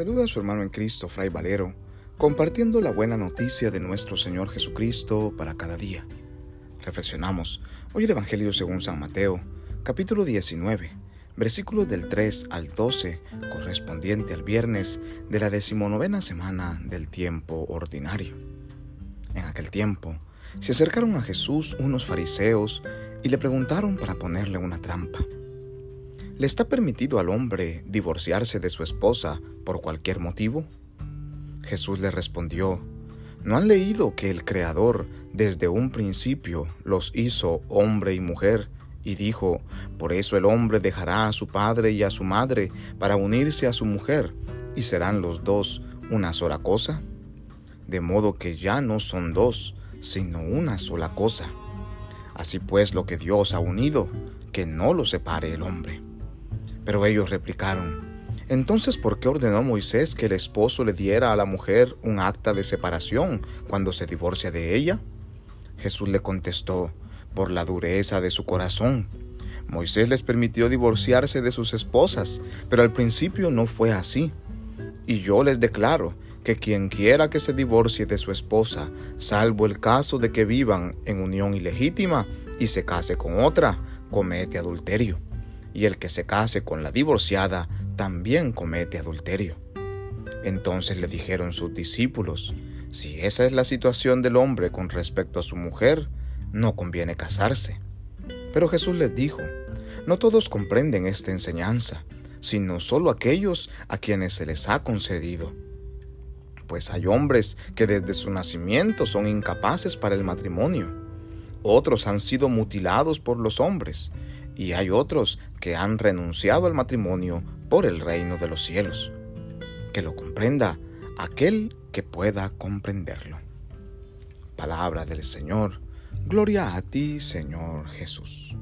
saluda a su hermano en Cristo, Fray Valero, compartiendo la buena noticia de nuestro Señor Jesucristo para cada día. Reflexionamos hoy el Evangelio según San Mateo, capítulo 19, versículos del 3 al 12, correspondiente al viernes de la decimonovena semana del tiempo ordinario. En aquel tiempo, se acercaron a Jesús unos fariseos y le preguntaron para ponerle una trampa. ¿Le está permitido al hombre divorciarse de su esposa por cualquier motivo? Jesús le respondió, ¿no han leído que el Creador desde un principio los hizo hombre y mujer? Y dijo, por eso el hombre dejará a su padre y a su madre para unirse a su mujer, y serán los dos una sola cosa. De modo que ya no son dos, sino una sola cosa. Así pues lo que Dios ha unido, que no lo separe el hombre. Pero ellos replicaron, entonces ¿por qué ordenó Moisés que el esposo le diera a la mujer un acta de separación cuando se divorcia de ella? Jesús le contestó, por la dureza de su corazón. Moisés les permitió divorciarse de sus esposas, pero al principio no fue así. Y yo les declaro que quien quiera que se divorcie de su esposa, salvo el caso de que vivan en unión ilegítima y se case con otra, comete adulterio y el que se case con la divorciada también comete adulterio. Entonces le dijeron sus discípulos, si esa es la situación del hombre con respecto a su mujer, no conviene casarse. Pero Jesús les dijo, no todos comprenden esta enseñanza, sino solo aquellos a quienes se les ha concedido. Pues hay hombres que desde su nacimiento son incapaces para el matrimonio. Otros han sido mutilados por los hombres y hay otros que han renunciado al matrimonio por el reino de los cielos. Que lo comprenda aquel que pueda comprenderlo. Palabra del Señor. Gloria a ti, Señor Jesús.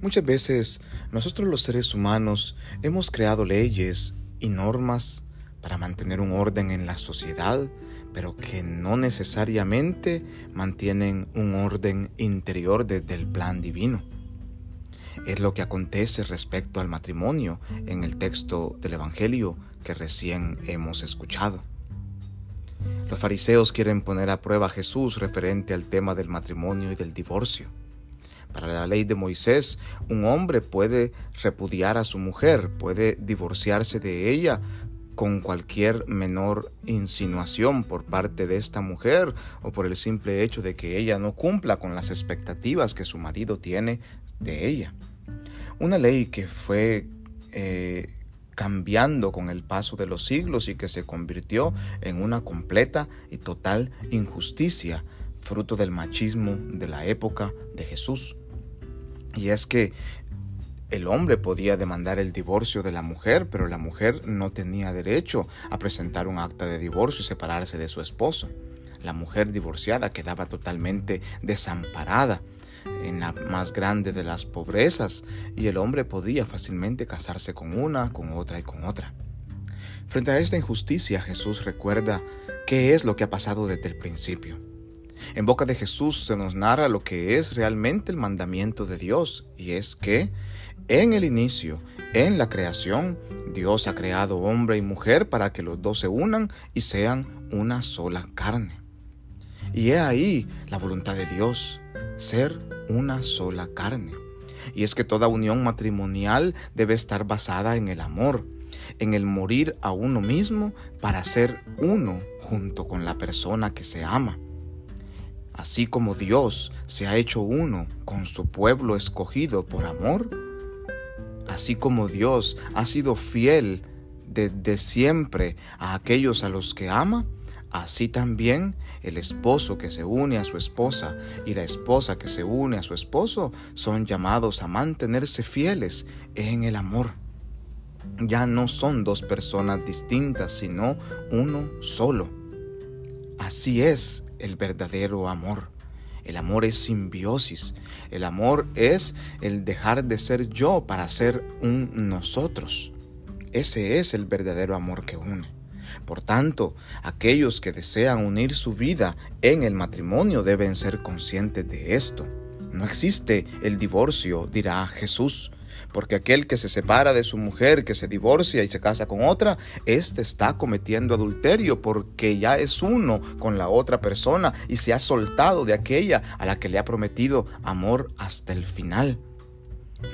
Muchas veces nosotros los seres humanos hemos creado leyes y normas para mantener un orden en la sociedad, pero que no necesariamente mantienen un orden interior desde el plan divino. Es lo que acontece respecto al matrimonio en el texto del Evangelio que recién hemos escuchado. Los fariseos quieren poner a prueba a Jesús referente al tema del matrimonio y del divorcio. Para la ley de Moisés, un hombre puede repudiar a su mujer, puede divorciarse de ella con cualquier menor insinuación por parte de esta mujer o por el simple hecho de que ella no cumpla con las expectativas que su marido tiene de ella. Una ley que fue eh, cambiando con el paso de los siglos y que se convirtió en una completa y total injusticia, fruto del machismo de la época de Jesús. Y es que el hombre podía demandar el divorcio de la mujer, pero la mujer no tenía derecho a presentar un acta de divorcio y separarse de su esposo. La mujer divorciada quedaba totalmente desamparada en la más grande de las pobrezas y el hombre podía fácilmente casarse con una, con otra y con otra. Frente a esta injusticia Jesús recuerda qué es lo que ha pasado desde el principio. En boca de Jesús se nos narra lo que es realmente el mandamiento de Dios y es que en el inicio, en la creación, Dios ha creado hombre y mujer para que los dos se unan y sean una sola carne. Y he ahí la voluntad de Dios, ser una sola carne. Y es que toda unión matrimonial debe estar basada en el amor, en el morir a uno mismo para ser uno junto con la persona que se ama. Así como Dios se ha hecho uno con su pueblo escogido por amor, así como Dios ha sido fiel desde siempre a aquellos a los que ama, así también el esposo que se une a su esposa y la esposa que se une a su esposo son llamados a mantenerse fieles en el amor. Ya no son dos personas distintas, sino uno solo. Así es el verdadero amor. El amor es simbiosis. El amor es el dejar de ser yo para ser un nosotros. Ese es el verdadero amor que une. Por tanto, aquellos que desean unir su vida en el matrimonio deben ser conscientes de esto. No existe el divorcio, dirá Jesús. Porque aquel que se separa de su mujer, que se divorcia y se casa con otra, éste está cometiendo adulterio porque ya es uno con la otra persona y se ha soltado de aquella a la que le ha prometido amor hasta el final.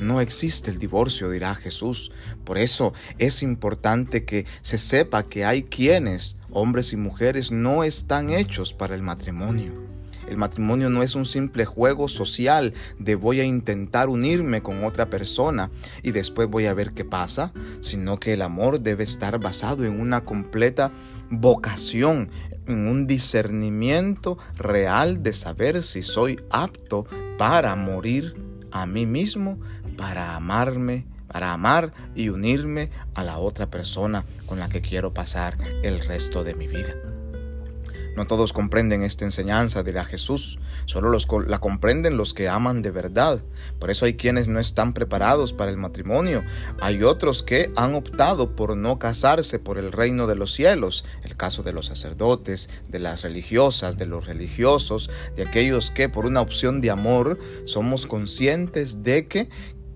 No existe el divorcio, dirá Jesús. Por eso es importante que se sepa que hay quienes, hombres y mujeres, no están hechos para el matrimonio. El matrimonio no es un simple juego social de voy a intentar unirme con otra persona y después voy a ver qué pasa, sino que el amor debe estar basado en una completa vocación, en un discernimiento real de saber si soy apto para morir a mí mismo para amarme, para amar y unirme a la otra persona con la que quiero pasar el resto de mi vida. No todos comprenden esta enseñanza, dirá Jesús, solo los, la comprenden los que aman de verdad. Por eso hay quienes no están preparados para el matrimonio. Hay otros que han optado por no casarse por el reino de los cielos. El caso de los sacerdotes, de las religiosas, de los religiosos, de aquellos que por una opción de amor somos conscientes de que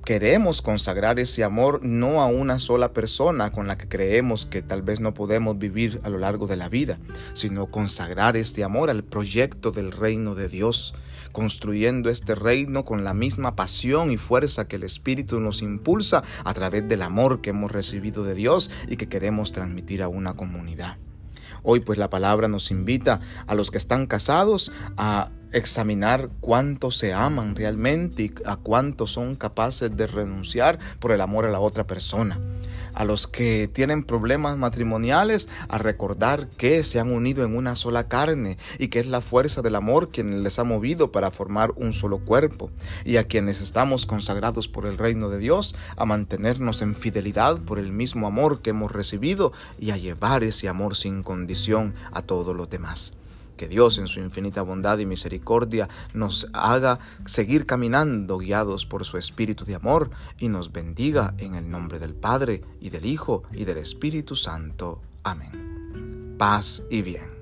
queremos consagrar ese amor no a una sola persona con la que creemos que tal vez no podemos vivir a lo largo de la vida, sino consagrar este amor al proyecto del reino de Dios, construyendo este reino con la misma pasión y fuerza que el Espíritu nos impulsa a través del amor que hemos recibido de Dios y que queremos transmitir a una comunidad. Hoy pues la palabra nos invita a los que están casados a examinar cuánto se aman realmente y a cuánto son capaces de renunciar por el amor a la otra persona. A los que tienen problemas matrimoniales, a recordar que se han unido en una sola carne y que es la fuerza del amor quien les ha movido para formar un solo cuerpo. Y a quienes estamos consagrados por el reino de Dios, a mantenernos en fidelidad por el mismo amor que hemos recibido y a llevar ese amor sin condición a todos los demás. Que Dios en su infinita bondad y misericordia nos haga seguir caminando guiados por su espíritu de amor y nos bendiga en el nombre del Padre y del Hijo y del Espíritu Santo. Amén. Paz y bien.